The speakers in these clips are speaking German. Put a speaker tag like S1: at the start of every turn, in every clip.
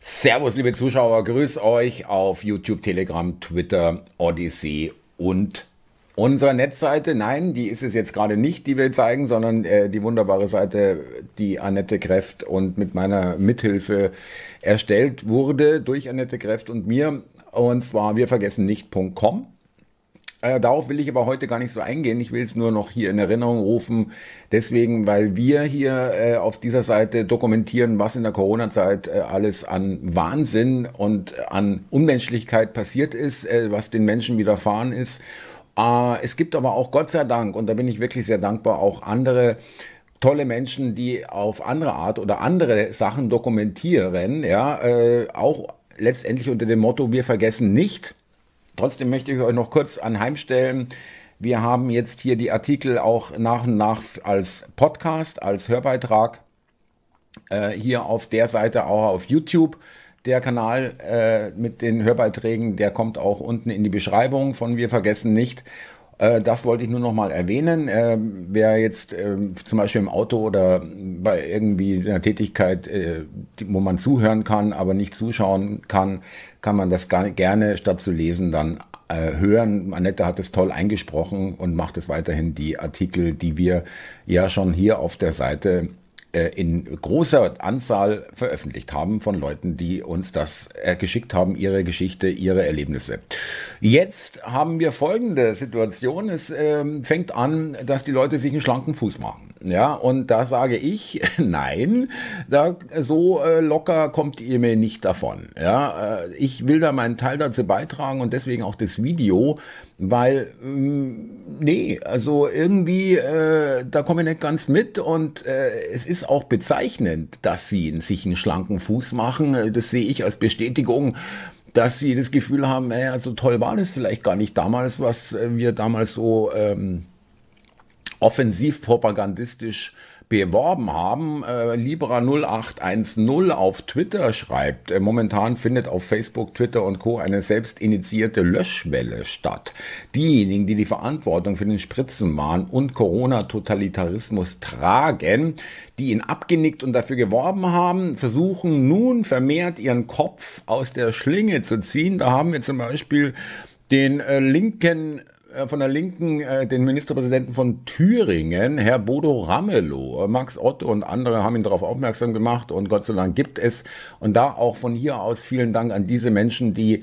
S1: Servus, liebe Zuschauer, grüß euch auf YouTube, Telegram, Twitter, Odyssey und unserer Netzseite. Nein, die ist es jetzt gerade nicht, die wir zeigen, sondern äh, die wunderbare Seite, die Annette Kräft und mit meiner Mithilfe erstellt wurde durch Annette Kräft und mir. Und zwar wir vergessen nicht.com. Äh, darauf will ich aber heute gar nicht so eingehen. Ich will es nur noch hier in Erinnerung rufen. Deswegen, weil wir hier äh, auf dieser Seite dokumentieren, was in der Corona-Zeit äh, alles an Wahnsinn und an Unmenschlichkeit passiert ist, äh, was den Menschen widerfahren ist. Äh, es gibt aber auch Gott sei Dank, und da bin ich wirklich sehr dankbar, auch andere tolle Menschen, die auf andere Art oder andere Sachen dokumentieren, ja, äh, auch letztendlich unter dem Motto, wir vergessen nicht, Trotzdem möchte ich euch noch kurz anheimstellen. Wir haben jetzt hier die Artikel auch nach und nach als Podcast, als Hörbeitrag äh, hier auf der Seite auch auf YouTube. Der Kanal äh, mit den Hörbeiträgen, der kommt auch unten in die Beschreibung von Wir vergessen nicht. Äh, das wollte ich nur noch mal erwähnen. Äh, wer jetzt äh, zum Beispiel im Auto oder bei irgendwie einer Tätigkeit, äh, wo man zuhören kann, aber nicht zuschauen kann, kann man das gerne statt zu lesen dann äh, hören. Annette hat es toll eingesprochen und macht es weiterhin die Artikel, die wir ja schon hier auf der Seite in großer Anzahl veröffentlicht haben von Leuten, die uns das äh, geschickt haben, ihre Geschichte, ihre Erlebnisse. Jetzt haben wir folgende Situation. Es äh, fängt an, dass die Leute sich einen schlanken Fuß machen. Ja, und da sage ich, nein, da so äh, locker kommt ihr mir nicht davon. Ja, äh, ich will da meinen Teil dazu beitragen und deswegen auch das Video, weil ähm, nee, also irgendwie äh, da komme ich nicht ganz mit und äh, es ist auch bezeichnend, dass sie sich einen schlanken Fuß machen. Das sehe ich als Bestätigung dass sie das Gefühl haben, naja, so toll war das vielleicht gar nicht damals, was wir damals so ähm, offensiv propagandistisch beworben haben. Äh, Libra 0810 auf Twitter schreibt, äh, momentan findet auf Facebook, Twitter und Co. eine selbst initiierte Löschwelle statt. Diejenigen, die die Verantwortung für den Spritzenwahn und Corona-Totalitarismus tragen, die ihn abgenickt und dafür geworben haben, versuchen nun vermehrt ihren Kopf aus der Schlinge zu ziehen. Da haben wir zum Beispiel den äh, linken von der Linken äh, den Ministerpräsidenten von Thüringen, Herr Bodo Ramelow. Max Otto und andere haben ihn darauf aufmerksam gemacht und Gott sei Dank gibt es. Und da auch von hier aus vielen Dank an diese Menschen, die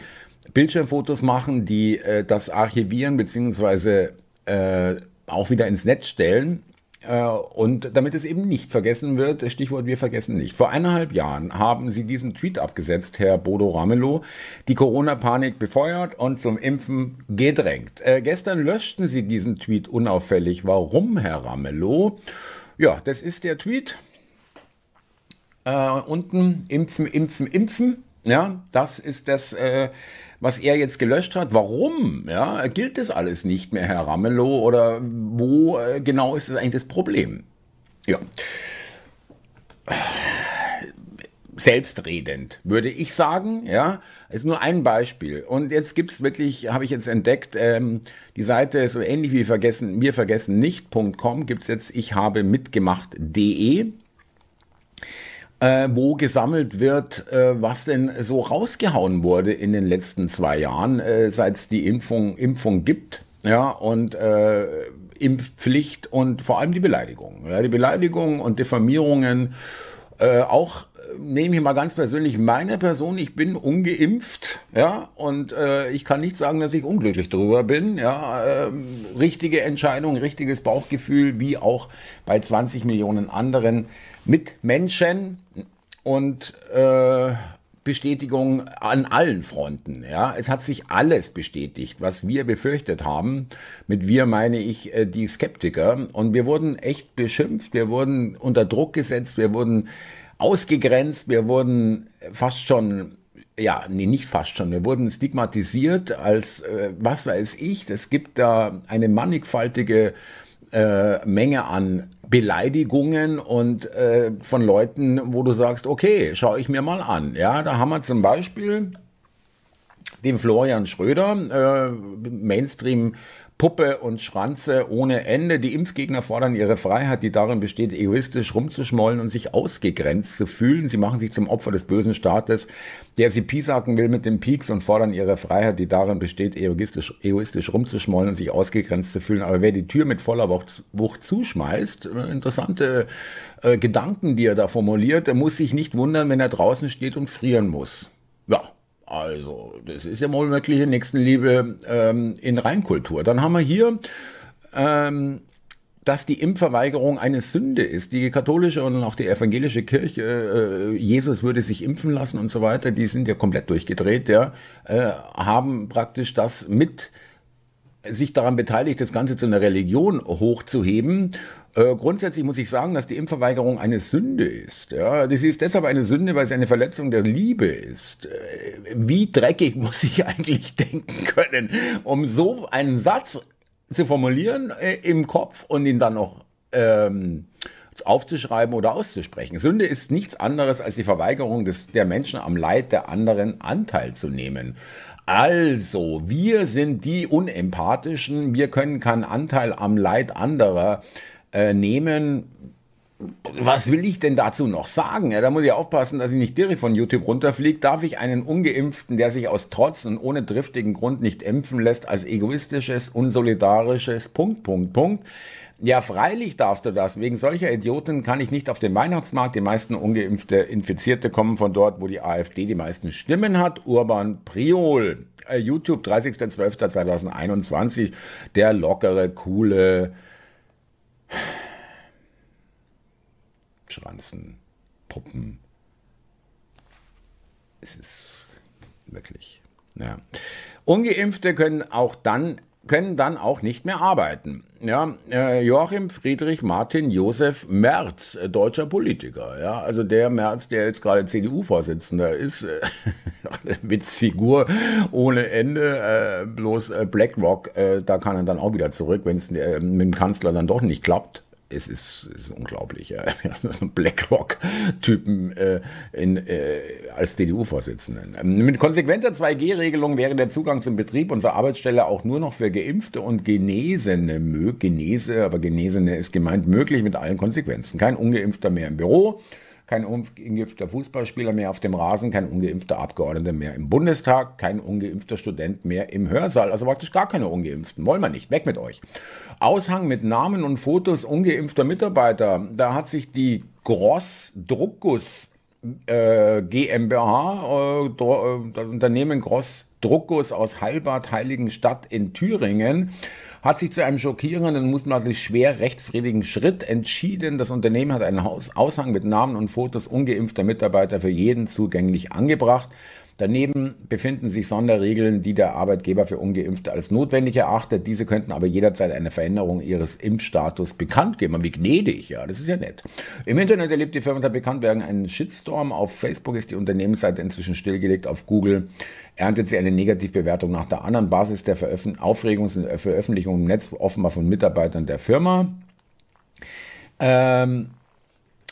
S1: Bildschirmfotos machen, die äh, das archivieren beziehungsweise äh, auch wieder ins Netz stellen. Äh, und damit es eben nicht vergessen wird, Stichwort wir vergessen nicht. Vor eineinhalb Jahren haben Sie diesen Tweet abgesetzt, Herr Bodo Ramelow, die Corona-Panik befeuert und zum Impfen gedrängt. Äh, gestern löschten Sie diesen Tweet unauffällig. Warum, Herr Ramelow? Ja, das ist der Tweet. Äh, unten impfen, impfen, impfen. Ja, das ist das, äh, was er jetzt gelöscht hat. Warum? Ja, gilt das alles nicht mehr, Herr Ramelow? Oder wo äh, genau ist es eigentlich das Problem? Ja. Selbstredend, würde ich sagen, ja, ist nur ein Beispiel. Und jetzt gibt's wirklich, habe ich jetzt entdeckt, ähm, die Seite so ähnlich wie vergessen, mir vergessen nicht.com gibt's jetzt ich habe mitgemacht.de äh, wo gesammelt wird, äh, was denn so rausgehauen wurde in den letzten zwei Jahren, äh, seit es die Impfung, Impfung gibt. Ja, und äh, Impfpflicht und vor allem die Beleidigung. Ja, die Beleidigung und Diffamierungen, äh, auch nehme ich mal ganz persönlich meine Person, ich bin ungeimpft, ja, und äh, ich kann nicht sagen, dass ich unglücklich darüber bin, ja, äh, richtige Entscheidung, richtiges Bauchgefühl, wie auch bei 20 Millionen anderen Mitmenschen und äh, Bestätigung an allen Fronten. Ja, es hat sich alles bestätigt, was wir befürchtet haben. Mit wir meine ich äh, die Skeptiker. Und wir wurden echt beschimpft, wir wurden unter Druck gesetzt, wir wurden ausgegrenzt, wir wurden fast schon ja, nee, nicht fast schon. Wir wurden stigmatisiert als, äh, was weiß ich, es gibt da eine mannigfaltige äh, Menge an Beleidigungen und äh, von Leuten, wo du sagst, okay, schau ich mir mal an. Ja, da haben wir zum Beispiel den Florian Schröder, äh, Mainstream Puppe und Schranze ohne Ende. Die Impfgegner fordern ihre Freiheit, die darin besteht, egoistisch rumzuschmollen und sich ausgegrenzt zu fühlen. Sie machen sich zum Opfer des bösen Staates, der sie piesacken will mit dem Pieks und fordern ihre Freiheit, die darin besteht, egoistisch, egoistisch rumzuschmollen und sich ausgegrenzt zu fühlen. Aber wer die Tür mit voller Wucht, Wucht zuschmeißt, äh, interessante äh, Gedanken, die er da formuliert, der muss sich nicht wundern, wenn er draußen steht und frieren muss. Ja, also, das ist ja wohl wirkliche Nächstenliebe ähm, in Reinkultur. Dann haben wir hier, ähm, dass die Impfverweigerung eine Sünde ist. Die katholische und auch die evangelische Kirche, äh, Jesus würde sich impfen lassen und so weiter, die sind ja komplett durchgedreht, ja, äh, haben praktisch das mit sich daran beteiligt, das Ganze zu einer Religion hochzuheben äh, grundsätzlich muss ich sagen, dass die Impfverweigerung eine Sünde ist. Ja, das ist deshalb eine Sünde, weil sie eine Verletzung der Liebe ist. Äh, wie dreckig muss ich eigentlich denken können, um so einen Satz zu formulieren äh, im Kopf und ihn dann noch ähm, aufzuschreiben oder auszusprechen. Sünde ist nichts anderes als die Verweigerung des, der Menschen am Leid der anderen Anteil zu nehmen. Also, wir sind die Unempathischen, wir können keinen Anteil am Leid anderer äh, nehmen. Was will ich denn dazu noch sagen? Ja, da muss ich aufpassen, dass ich nicht direkt von YouTube runterfliege. Darf ich einen Ungeimpften, der sich aus Trotz und ohne driftigen Grund nicht impfen lässt, als egoistisches, unsolidarisches, Punkt, Punkt, Punkt. Ja, freilich darfst du das. Wegen solcher Idioten kann ich nicht auf den Weihnachtsmarkt. Die meisten ungeimpfte Infizierte kommen von dort, wo die AfD die meisten Stimmen hat. Urban Priol. Äh, YouTube, 30.12.2021. Der lockere, coole, Schranzen, Puppen. Es ist wirklich. Ja. Ungeimpfte können auch dann können dann auch nicht mehr arbeiten. Ja, äh, Joachim Friedrich Martin Josef Merz, äh, deutscher Politiker. Ja, also der Merz, der jetzt gerade CDU-Vorsitzender ist, äh, Witzfigur ohne Ende, äh, bloß äh, BlackRock, äh, da kann er dann auch wieder zurück, wenn es mit dem Kanzler dann doch nicht klappt es ist, ist unglaublich. Ja. Blackrock-Typen äh, äh, als CDU-Vorsitzenden. Mit konsequenter 2G-Regelung wäre der Zugang zum Betrieb zur Arbeitsstelle auch nur noch für Geimpfte und Genesene möglich. Genese, aber Genesene ist gemeint möglich mit allen Konsequenzen. Kein Ungeimpfter mehr im Büro kein ungeimpfter Fußballspieler mehr auf dem Rasen, kein ungeimpfter Abgeordneter mehr im Bundestag, kein ungeimpfter Student mehr im Hörsaal. Also praktisch gar keine ungeimpften. Wollen wir nicht. Weg mit euch. Aushang mit Namen und Fotos ungeimpfter Mitarbeiter. Da hat sich die Gross Druckus äh, GmbH, äh, äh, das Unternehmen Gross Druckus aus Heilbad Heiligenstadt in Thüringen, hat sich zu einem schockierenden, mutmaßlich schwer rechtsfriedigen Schritt entschieden. Das Unternehmen hat einen Aushang mit Namen und Fotos ungeimpfter Mitarbeiter für jeden zugänglich angebracht. Daneben befinden sich Sonderregeln, die der Arbeitgeber für Ungeimpfte als notwendig erachtet. Diese könnten aber jederzeit eine Veränderung ihres Impfstatus bekannt geben. Wie gnädig, ja, das ist ja nett. Im Internet erlebt die Firma unter Bekanntwerden einen Shitstorm. Auf Facebook ist die Unternehmensseite inzwischen stillgelegt. Auf Google erntet sie eine Negativbewertung nach der anderen. Basis der Veröf Aufregungs- und Veröffentlichung im Netz offenbar von Mitarbeitern der Firma. Ähm,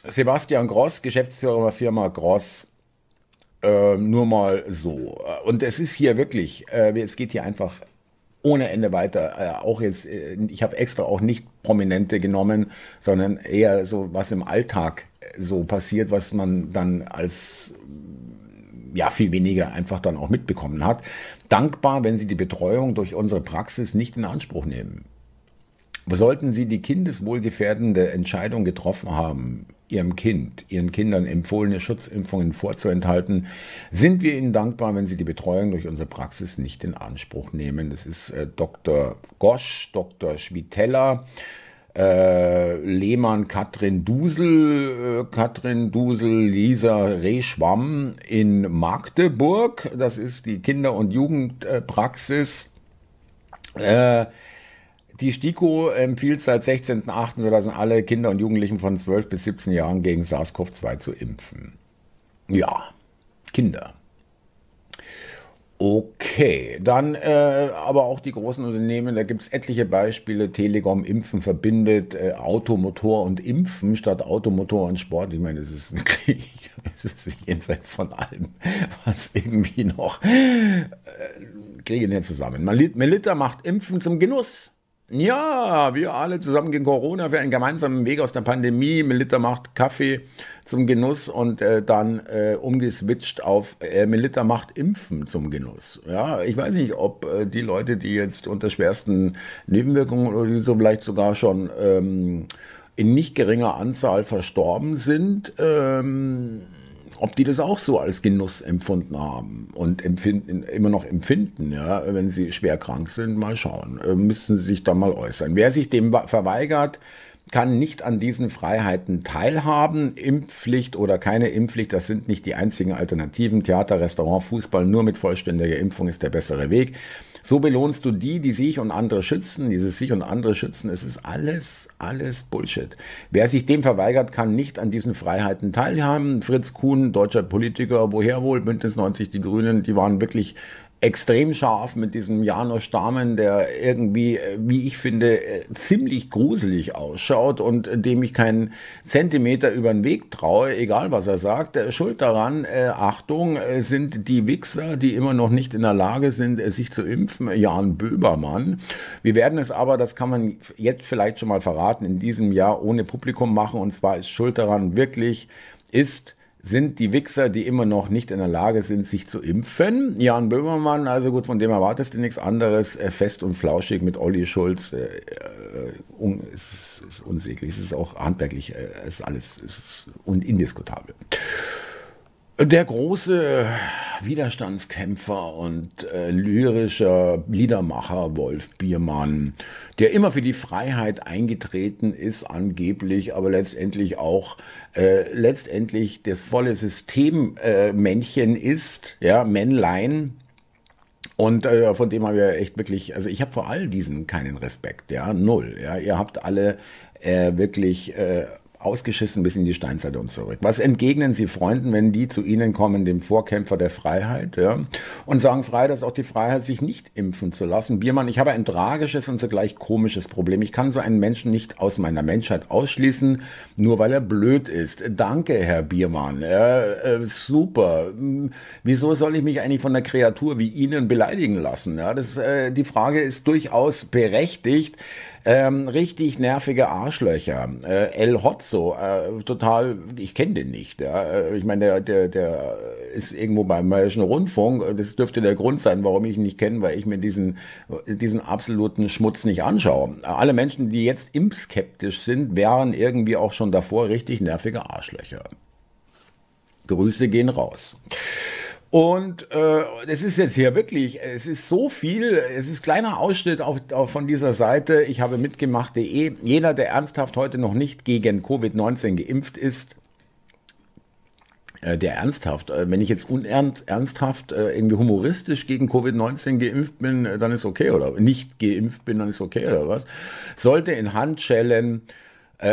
S1: Sebastian Gross, Geschäftsführer der Firma Gross, äh, nur mal so. Und es ist hier wirklich, äh, es geht hier einfach ohne Ende weiter. Äh, auch jetzt, äh, ich habe extra auch nicht Prominente genommen, sondern eher so, was im Alltag so passiert, was man dann als ja viel weniger einfach dann auch mitbekommen hat. Dankbar, wenn Sie die Betreuung durch unsere Praxis nicht in Anspruch nehmen. Sollten Sie die kindeswohlgefährdende Entscheidung getroffen haben, Ihrem Kind, Ihren Kindern empfohlene Schutzimpfungen vorzuenthalten, sind wir Ihnen dankbar, wenn Sie die Betreuung durch unsere Praxis nicht in Anspruch nehmen. Das ist äh, Dr. Gosch, Dr. Schwiteller, äh, Lehmann Katrin Dusel, äh, Katrin Dusel, Lisa Rehschwamm in Magdeburg. Das ist die Kinder- und Jugendpraxis. Äh, die STIKO empfiehlt seit 16.08. alle Kinder und Jugendlichen von 12 bis 17 Jahren gegen SARS-CoV-2 zu impfen. Ja, Kinder. Okay, dann äh, aber auch die großen Unternehmen, da gibt es etliche Beispiele. Telekom Impfen verbindet äh, Automotor und Impfen statt Automotor und Sport. Ich meine, es ist wirklich es ist jenseits von allem, was irgendwie noch äh, kriege ich nicht zusammen. Melita macht Impfen zum Genuss. Ja, wir alle zusammen gegen Corona für einen gemeinsamen Weg aus der Pandemie. Melitta macht Kaffee zum Genuss und äh, dann äh, umgeswitcht auf äh, Melitta macht Impfen zum Genuss. Ja, ich weiß nicht, ob äh, die Leute, die jetzt unter schwersten Nebenwirkungen oder die so vielleicht sogar schon ähm, in nicht geringer Anzahl verstorben sind, ähm, ob die das auch so als Genuss empfunden haben und empfinden, immer noch empfinden, ja, wenn sie schwer krank sind, mal schauen, äh, müssen sie sich da mal äußern. Wer sich dem verweigert, kann nicht an diesen Freiheiten teilhaben. Impfpflicht oder keine Impfpflicht, das sind nicht die einzigen Alternativen. Theater, Restaurant, Fußball, nur mit vollständiger Impfung ist der bessere Weg. So belohnst du die, die sich und andere schützen. Dieses sich und andere schützen, es ist alles, alles Bullshit. Wer sich dem verweigert, kann nicht an diesen Freiheiten teilhaben. Fritz Kuhn, deutscher Politiker, woher wohl? Bündnis 90, die Grünen, die waren wirklich extrem scharf mit diesem Janusz Stamen, der irgendwie, äh, wie ich finde, äh, ziemlich gruselig ausschaut und dem ich keinen Zentimeter über den Weg traue, egal was er sagt. Äh, schuld daran, äh, Achtung, sind die Wichser, die immer noch nicht in der Lage sind, sich zu impfen. Jan Böbermann. Wir werden es aber, das kann man jetzt vielleicht schon mal verraten, in diesem Jahr ohne Publikum machen. Und zwar ist schuld daran wirklich, ist, sind die Wichser, die immer noch nicht in der Lage sind, sich zu impfen. Jan Böhmermann, also gut, von dem erwartest du nichts anderes, äh, fest und flauschig mit Olli Schulz, äh, äh, un, ist, ist unsäglich, es ist auch handwerklich, äh, ist alles ist und indiskutabel. Der große Widerstandskämpfer und äh, lyrischer Liedermacher Wolf Biermann, der immer für die Freiheit eingetreten ist, angeblich, aber letztendlich auch äh, letztendlich das volle Systemmännchen äh, ist, ja, Männlein, und äh, von dem haben wir echt wirklich, also ich habe vor all diesen keinen Respekt, ja, null. Ja, ihr habt alle äh, wirklich äh, ausgeschissen bis in die Steinzeit und zurück. Was entgegnen Sie Freunden, wenn die zu Ihnen kommen, dem Vorkämpfer der Freiheit, ja, und sagen frei, dass auch die Freiheit, sich nicht impfen zu lassen? Biermann, ich habe ein tragisches und zugleich komisches Problem. Ich kann so einen Menschen nicht aus meiner Menschheit ausschließen, nur weil er blöd ist. Danke, Herr Biermann. Ja, äh, super. Hm, wieso soll ich mich eigentlich von einer Kreatur wie Ihnen beleidigen lassen? Ja, das, äh, die Frage ist durchaus berechtigt. Ähm, richtig nervige Arschlöcher. Äh, El Hotzo, äh, total, ich kenne den nicht. Ja. Äh, ich meine, der, der, der ist irgendwo beim Bayerischen Rundfunk. Das dürfte der Grund sein, warum ich ihn nicht kenne, weil ich mir diesen, diesen absoluten Schmutz nicht anschaue. Alle Menschen, die jetzt impfskeptisch sind, wären irgendwie auch schon davor richtig nervige Arschlöcher. Grüße gehen raus. Und äh, es ist jetzt hier wirklich, es ist so viel, es ist kleiner Ausschnitt auf, auf von dieser Seite. Ich habe mitgemacht.de. Jeder, der ernsthaft heute noch nicht gegen Covid-19 geimpft ist, äh, der ernsthaft, äh, wenn ich jetzt unernsthaft äh, irgendwie humoristisch gegen Covid-19 geimpft bin, dann ist okay oder nicht geimpft bin, dann ist okay oder was, sollte in Handschellen äh,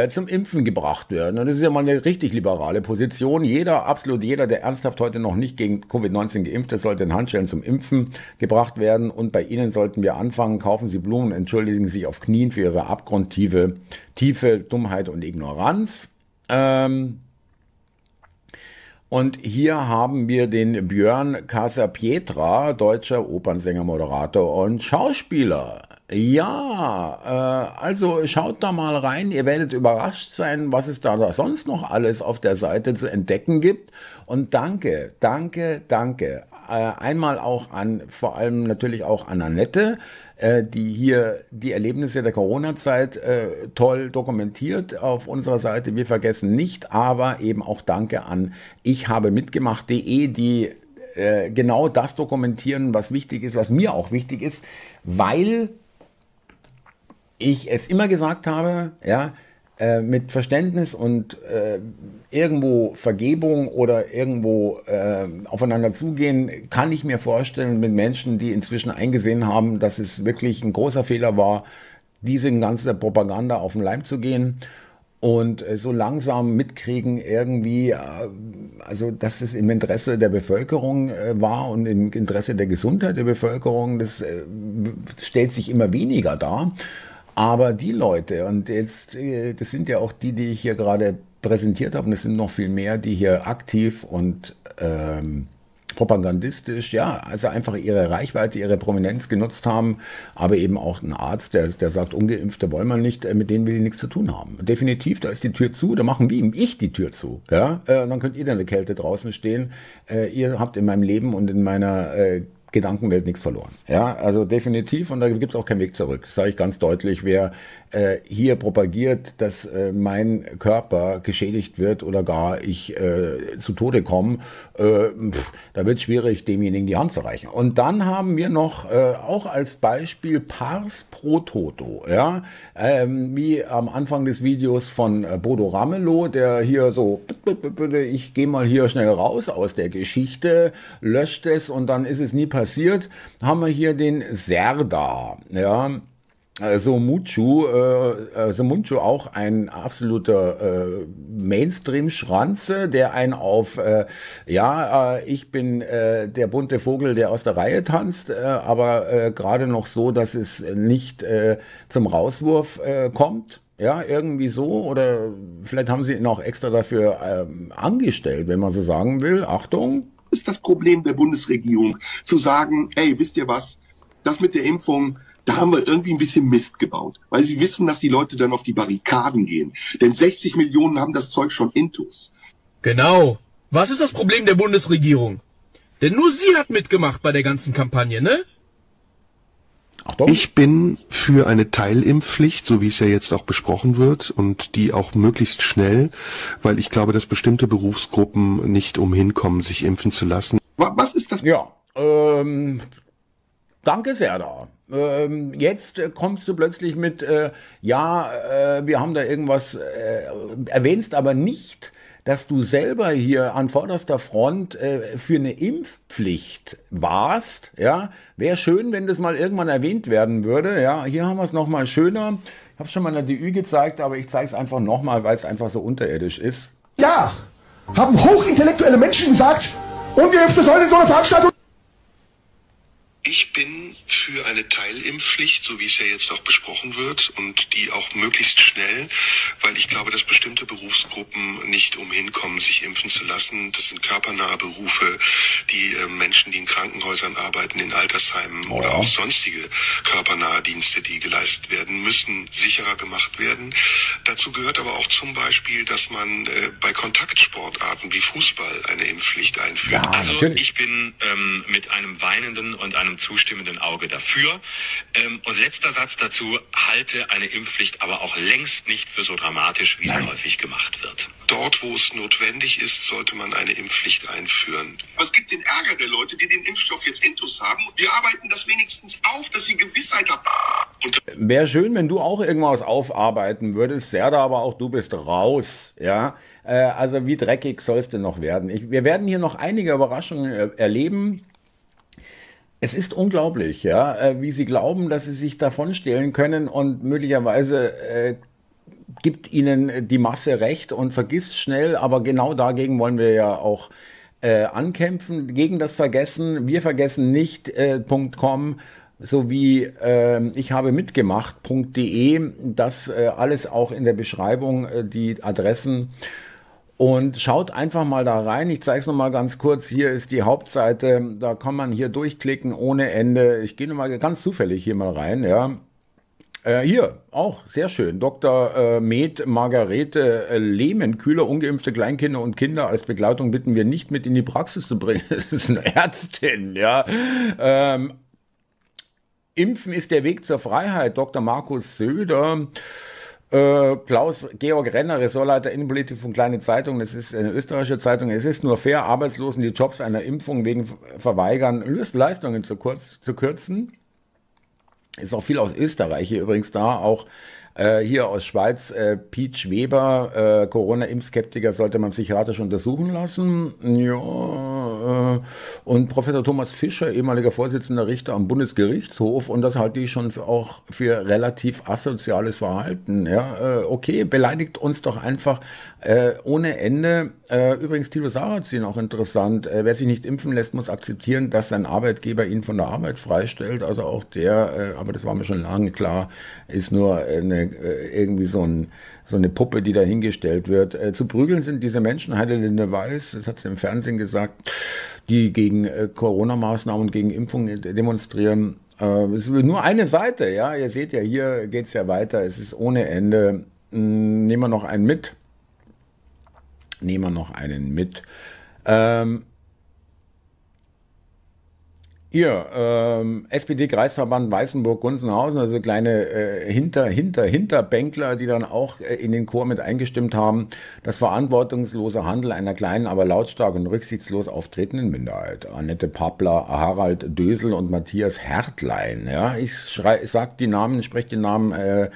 S1: zum Impfen gebracht werden. Und das ist ja mal eine richtig liberale Position. Jeder, absolut jeder, der ernsthaft heute noch nicht gegen Covid-19 geimpft ist, sollte in Handschellen zum Impfen gebracht werden. Und bei Ihnen sollten wir anfangen, kaufen Sie Blumen, entschuldigen Sie sich auf Knien für Ihre abgrundtiefe, tiefe Dummheit und Ignoranz. Ähm, und hier haben wir den Björn Casapietra, deutscher Opernsänger, Moderator und Schauspieler. Ja, äh, also schaut da mal rein. Ihr werdet überrascht sein, was es da sonst noch alles auf der Seite zu entdecken gibt. Und danke, danke, danke. Äh, einmal auch an, vor allem natürlich auch an Annette, äh, die hier die Erlebnisse der Corona-Zeit äh, toll dokumentiert auf unserer Seite. Wir vergessen nicht, aber eben auch danke an ich habe mitgemacht.de, die äh, genau das dokumentieren, was wichtig ist, was mir auch wichtig ist, weil ich es immer gesagt habe, ja, äh, mit Verständnis und äh, irgendwo Vergebung oder irgendwo äh, aufeinander zugehen, kann ich mir vorstellen, mit Menschen, die inzwischen eingesehen haben, dass es wirklich ein großer Fehler war, diese ganze Propaganda auf den Leim zu gehen und äh, so langsam mitkriegen irgendwie, äh, also dass es im Interesse der Bevölkerung äh, war und im Interesse der Gesundheit der Bevölkerung, das stellt sich immer weniger dar. Aber die Leute, und jetzt, äh, das sind ja auch die, die ich hier gerade präsentiert habe, und es sind noch viel mehr, die hier aktiv und ähm, propagandistisch, ja, also einfach ihre Reichweite, ihre Prominenz genutzt haben, aber eben auch ein Arzt, der, der sagt, Ungeimpfte wollen wir nicht, äh, mit denen will ich nichts zu tun haben. Definitiv, da ist die Tür zu, da machen wir ihm ich die Tür zu, ja, äh, dann könnt ihr in der Kälte draußen stehen. Ihr habt in meinem Leben und in meiner äh, Gedankenwelt nichts verloren. Ja, also definitiv und da gibt es auch keinen Weg zurück. Sage ich ganz deutlich, wer äh, hier propagiert, dass äh, mein Körper geschädigt wird oder gar ich äh, zu Tode komme, äh, pff, da wird es schwierig, demjenigen die Hand zu reichen. Und dann haben wir noch äh, auch als Beispiel Pars pro Toto, ja, ähm, wie am Anfang des Videos von äh, Bodo Ramelow, der hier so, ich gehe mal hier schnell raus aus der Geschichte, löscht es und dann ist es nie passiert, haben wir hier den Serda, ja, also Muchu, äh, also Munchu auch ein absoluter äh, Mainstream-Schranze, der einen auf, äh, ja, ich bin der bunte Vogel, der aus der Reihe tanzt, aber gerade noch so, dass es nicht zum Rauswurf kommt. Ja, irgendwie so. Oder vielleicht haben sie ihn auch extra dafür ähm, angestellt, wenn man so sagen will. Achtung.
S2: Ist das Problem der Bundesregierung, zu sagen, ey, wisst ihr was, das mit der Impfung, da haben wir irgendwie ein bisschen Mist gebaut, weil sie wissen, dass die Leute dann auf die Barrikaden gehen. Denn 60 Millionen haben das Zeug schon intus.
S3: Genau. Was ist das Problem der Bundesregierung? Denn nur sie hat mitgemacht bei der ganzen Kampagne, ne?
S4: Achtung. Ich bin für eine Teilimpfpflicht, so wie es ja jetzt auch besprochen wird, und die auch möglichst schnell, weil ich glaube, dass bestimmte Berufsgruppen nicht umhin kommen, sich impfen zu lassen.
S1: Was ist das? Ja, ähm, danke sehr da. Ähm, jetzt kommst du plötzlich mit, äh, ja, äh, wir haben da irgendwas, äh, erwähnst aber nicht, dass du selber hier an vorderster Front äh, für eine Impfpflicht warst. Ja, wäre schön, wenn das mal irgendwann erwähnt werden würde. Ja, hier haben wir es nochmal schöner. Ich habe schon mal eine DÜ gezeigt, aber ich zeige es einfach nochmal, weil es einfach so unterirdisch ist.
S5: Ja, haben hochintellektuelle Menschen gesagt, Ungeimpfte sollen in so eine Veranstaltung
S4: ich bin für eine Teilimpfpflicht, so wie es ja jetzt auch besprochen wird, und die auch möglichst schnell, weil ich glaube, dass bestimmte Berufsgruppen nicht umhin kommen, sich impfen zu lassen. Das sind körpernahe Berufe, die äh, Menschen, die in Krankenhäusern arbeiten, in Altersheimen oh. oder auch sonstige körpernahe Dienste, die geleistet werden, müssen sicherer gemacht werden. Dazu gehört aber auch zum Beispiel, dass man äh, bei Kontaktsportarten wie Fußball eine Impfpflicht einführt. Ja,
S6: also ich bin ähm, mit einem weinenden und einem einem zustimmenden Auge dafür. Ähm, und letzter Satz dazu, halte eine Impfpflicht aber auch längst nicht für so dramatisch, wie Nein. sie häufig gemacht wird.
S4: Dort, wo es notwendig ist, sollte man eine Impfpflicht einführen.
S2: Was gibt den Ärger der Leute, die den Impfstoff jetzt intus haben? Wir arbeiten das wenigstens auf, dass sie Gewissheit haben.
S1: Wäre schön, wenn du auch irgendwas aufarbeiten würdest, Serda, aber auch du bist raus, ja. Äh, also wie dreckig sollst du noch werden? Ich, wir werden hier noch einige Überraschungen äh, erleben. Es ist unglaublich, ja, äh, wie sie glauben, dass sie sich davonstehlen können und möglicherweise äh, gibt ihnen die Masse recht und vergisst schnell, aber genau dagegen wollen wir ja auch äh, ankämpfen, gegen das Vergessen. Wir vergessen nicht äh, sowie äh, ich habe mitgemacht.de, das äh, alles auch in der Beschreibung, äh, die Adressen und schaut einfach mal da rein. Ich zeige es nochmal ganz kurz. Hier ist die Hauptseite. Da kann man hier durchklicken ohne Ende. Ich gehe nochmal ganz zufällig hier mal rein. Ja. Äh, hier, auch sehr schön. Dr. Äh, Med Margarete äh, Lehmann, Kühler, ungeimpfte Kleinkinder und Kinder als Begleitung bitten wir nicht mit in die Praxis zu bringen. Das ist eine Ärztin, ja. Ähm, Impfen ist der Weg zur Freiheit. Dr. Markus Söder. Äh, Klaus Georg Renner, Ressortleiter Innenpolitik von Kleine Zeitung, das ist eine österreichische Zeitung. Es ist nur fair, Arbeitslosen die Jobs einer Impfung wegen Verweigern Leistungen zu, kurz, zu kürzen. Ist auch viel aus Österreich hier übrigens da, auch äh, hier aus Schweiz, äh, Peach Weber, äh, Corona-Impfskeptiker sollte man psychiatrisch untersuchen lassen. Ja, und Professor Thomas Fischer, ehemaliger Vorsitzender Richter am Bundesgerichtshof, und das halte ich schon für, auch für relativ asoziales Verhalten. Ja, äh, okay, beleidigt uns doch einfach äh, ohne Ende. Äh, übrigens, Tilo Sarrazin auch interessant. Äh, wer sich nicht impfen lässt, muss akzeptieren, dass sein Arbeitgeber ihn von der Arbeit freistellt. Also auch der, äh, aber das war mir schon lange klar, ist nur eine, äh, irgendwie so ein so eine Puppe, die da hingestellt wird. Äh, zu prügeln sind diese Menschen, Heidelinde Weiß, das hat sie im Fernsehen gesagt, die gegen äh, Corona-Maßnahmen und gegen Impfungen demonstrieren. Äh, es ist nur eine Seite, ja. Ihr seht ja, hier geht's ja weiter. Es ist ohne Ende. Hm, nehmen wir noch einen mit. Nehmen wir noch einen mit. Ähm, Ihr, ähm, SPD-Kreisverband Weißenburg-Gunzenhausen, also kleine äh, Hinter, Hinter, Hinterbänkler, die dann auch äh, in den Chor mit eingestimmt haben, das verantwortungslose Handeln einer kleinen, aber lautstark und rücksichtslos auftretenden Minderheit. Annette Pappler, Harald Dösel und Matthias Hertlein. Ja, ich, schrei, ich sag die Namen, spreche die Namen äh,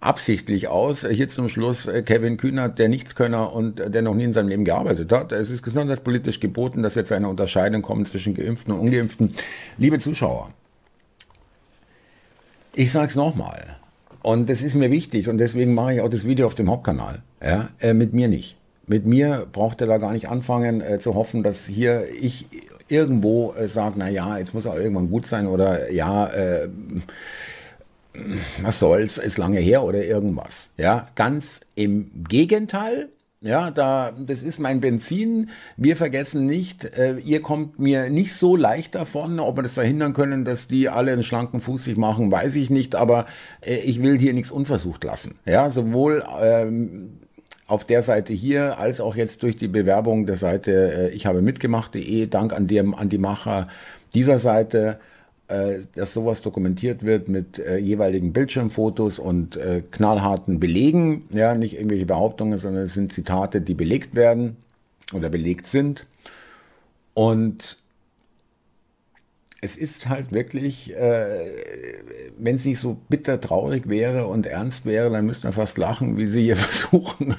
S1: absichtlich aus. Hier zum Schluss äh, Kevin Kühnert, der Nichtskönner und äh, der noch nie in seinem Leben gearbeitet hat. Es ist gesundheitspolitisch geboten, dass wir zu einer Unterscheidung kommen zwischen Geimpften und Ungeimpften. Liebe Zuschauer, ich sage es nochmal. Und das ist mir wichtig und deswegen mache ich auch das Video auf dem Hauptkanal. Ja, äh, mit mir nicht. Mit mir braucht er da gar nicht anfangen äh, zu hoffen, dass hier ich irgendwo äh, sage, na ja, jetzt muss er irgendwann gut sein oder ja, äh, was soll's, ist lange her oder irgendwas. Ja, ganz im Gegenteil. Ja, da, das ist mein Benzin. Wir vergessen nicht, äh, ihr kommt mir nicht so leicht davon. Ob wir das verhindern können, dass die alle einen schlanken Fuß sich machen, weiß ich nicht. Aber äh, ich will hier nichts unversucht lassen. Ja, sowohl ähm, auf der Seite hier als auch jetzt durch die Bewerbung der Seite äh, ich habe mitgemacht.de. Dank an, dem, an die Macher dieser Seite dass sowas dokumentiert wird mit äh, jeweiligen Bildschirmfotos und äh, knallharten Belegen. Ja, nicht irgendwelche Behauptungen, sondern es sind Zitate, die belegt werden oder belegt sind. Und es ist halt wirklich, äh, wenn es nicht so bitter traurig wäre und ernst wäre, dann müsste man fast lachen, wie sie hier versuchen,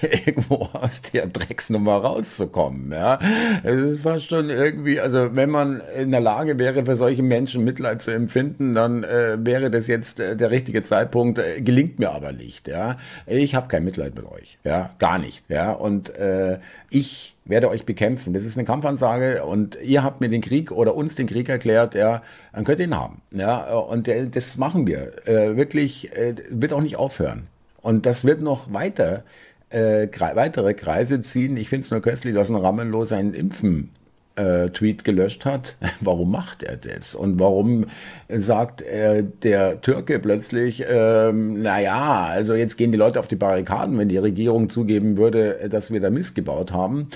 S1: irgendwo aus der Drecksnummer rauszukommen. Ja, es ist fast schon irgendwie, also wenn man in der Lage wäre, für solche Menschen Mitleid zu empfinden, dann äh, wäre das jetzt äh, der richtige Zeitpunkt. Äh, gelingt mir aber nicht. Ja, ich habe kein Mitleid mit euch. Ja, gar nicht. Ja, und äh, ich werde euch bekämpfen. Das ist eine Kampfansage und ihr habt mir den Krieg oder uns den Krieg erklärt, ja, dann könnt ihr ihn haben. Ja, und das machen wir. Äh, wirklich, äh, wird auch nicht aufhören. Und das wird noch weiter, äh, weitere Kreise ziehen. Ich finde es nur köstlich, dass ein Ramelow sein Impfen äh, Tweet gelöscht hat. Warum macht er das? Und warum sagt äh, der Türke plötzlich, ähm, naja, also jetzt gehen die Leute auf die Barrikaden, wenn die Regierung zugeben würde, dass wir da Mist gebaut haben.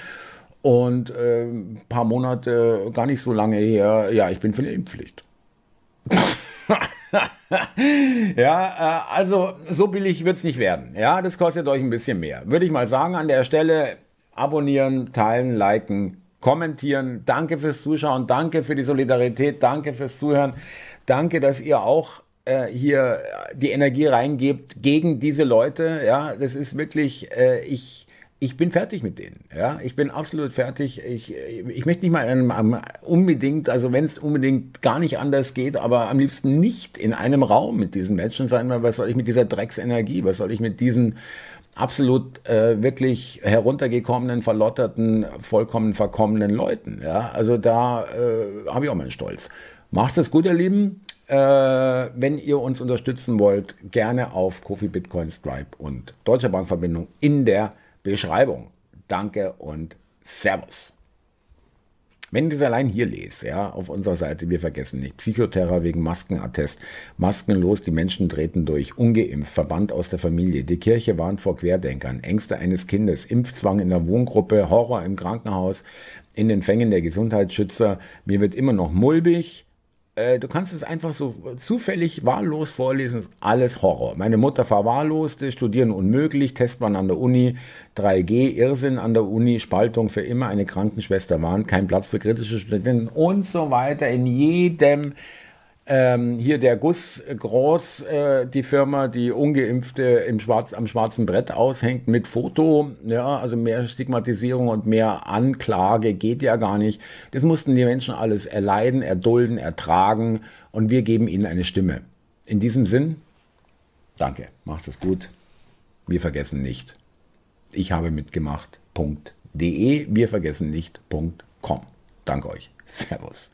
S1: Und äh, ein paar Monate, gar nicht so lange her, ja, ich bin für eine Impfpflicht. ja, äh, also so billig wird's nicht werden. Ja, das kostet euch ein bisschen mehr. Würde ich mal sagen, an der Stelle abonnieren, teilen, liken, kommentieren. Danke fürs Zuschauen, danke für die Solidarität, danke fürs Zuhören. Danke, dass ihr auch äh, hier die Energie reingebt gegen diese Leute. Ja, das ist wirklich, äh, ich, ich bin fertig mit denen. Ja, ich bin absolut fertig. Ich, ich möchte nicht mal einem, unbedingt, also wenn es unbedingt gar nicht anders geht, aber am liebsten nicht in einem Raum mit diesen Menschen sein, weil was soll ich mit dieser Drecksenergie, was soll ich mit diesen absolut äh, wirklich heruntergekommenen, verlotterten, vollkommen verkommenen Leuten. Ja, also da äh, habe ich auch meinen Stolz. Macht es gut, ihr Lieben. Äh, wenn ihr uns unterstützen wollt, gerne auf Kofi Bitcoin Stripe und Deutsche Bankverbindung in der Beschreibung. Danke und Servus. Wenn ich das allein hier lese, ja, auf unserer Seite, wir vergessen nicht, Psychoterror wegen Maskenattest, Maskenlos, die Menschen treten durch, ungeimpft, Verband aus der Familie, die Kirche warnt vor Querdenkern, Ängste eines Kindes, Impfzwang in der Wohngruppe, Horror im Krankenhaus, in den Fängen der Gesundheitsschützer, mir wird immer noch mulbig, äh, du kannst es einfach so zufällig wahllos vorlesen, alles Horror. Meine Mutter verwahrloste, studieren unmöglich, Testmann an der Uni, 3G, Irrsinn an der Uni, Spaltung für immer, eine Krankenschwester warnt, kein Platz für kritische Studenten und so weiter. In jedem ähm, hier der Guss Groß, äh, die Firma, die Ungeimpfte im Schwarz, am schwarzen Brett aushängt mit Foto. Ja, also mehr Stigmatisierung und mehr Anklage geht ja gar nicht. Das mussten die Menschen alles erleiden, erdulden, ertragen und wir geben ihnen eine Stimme. In diesem Sinn, danke, macht es gut. Wir vergessen nicht. Ich habe mitgemacht.de. Wir vergessen nicht.com. Danke euch. Servus.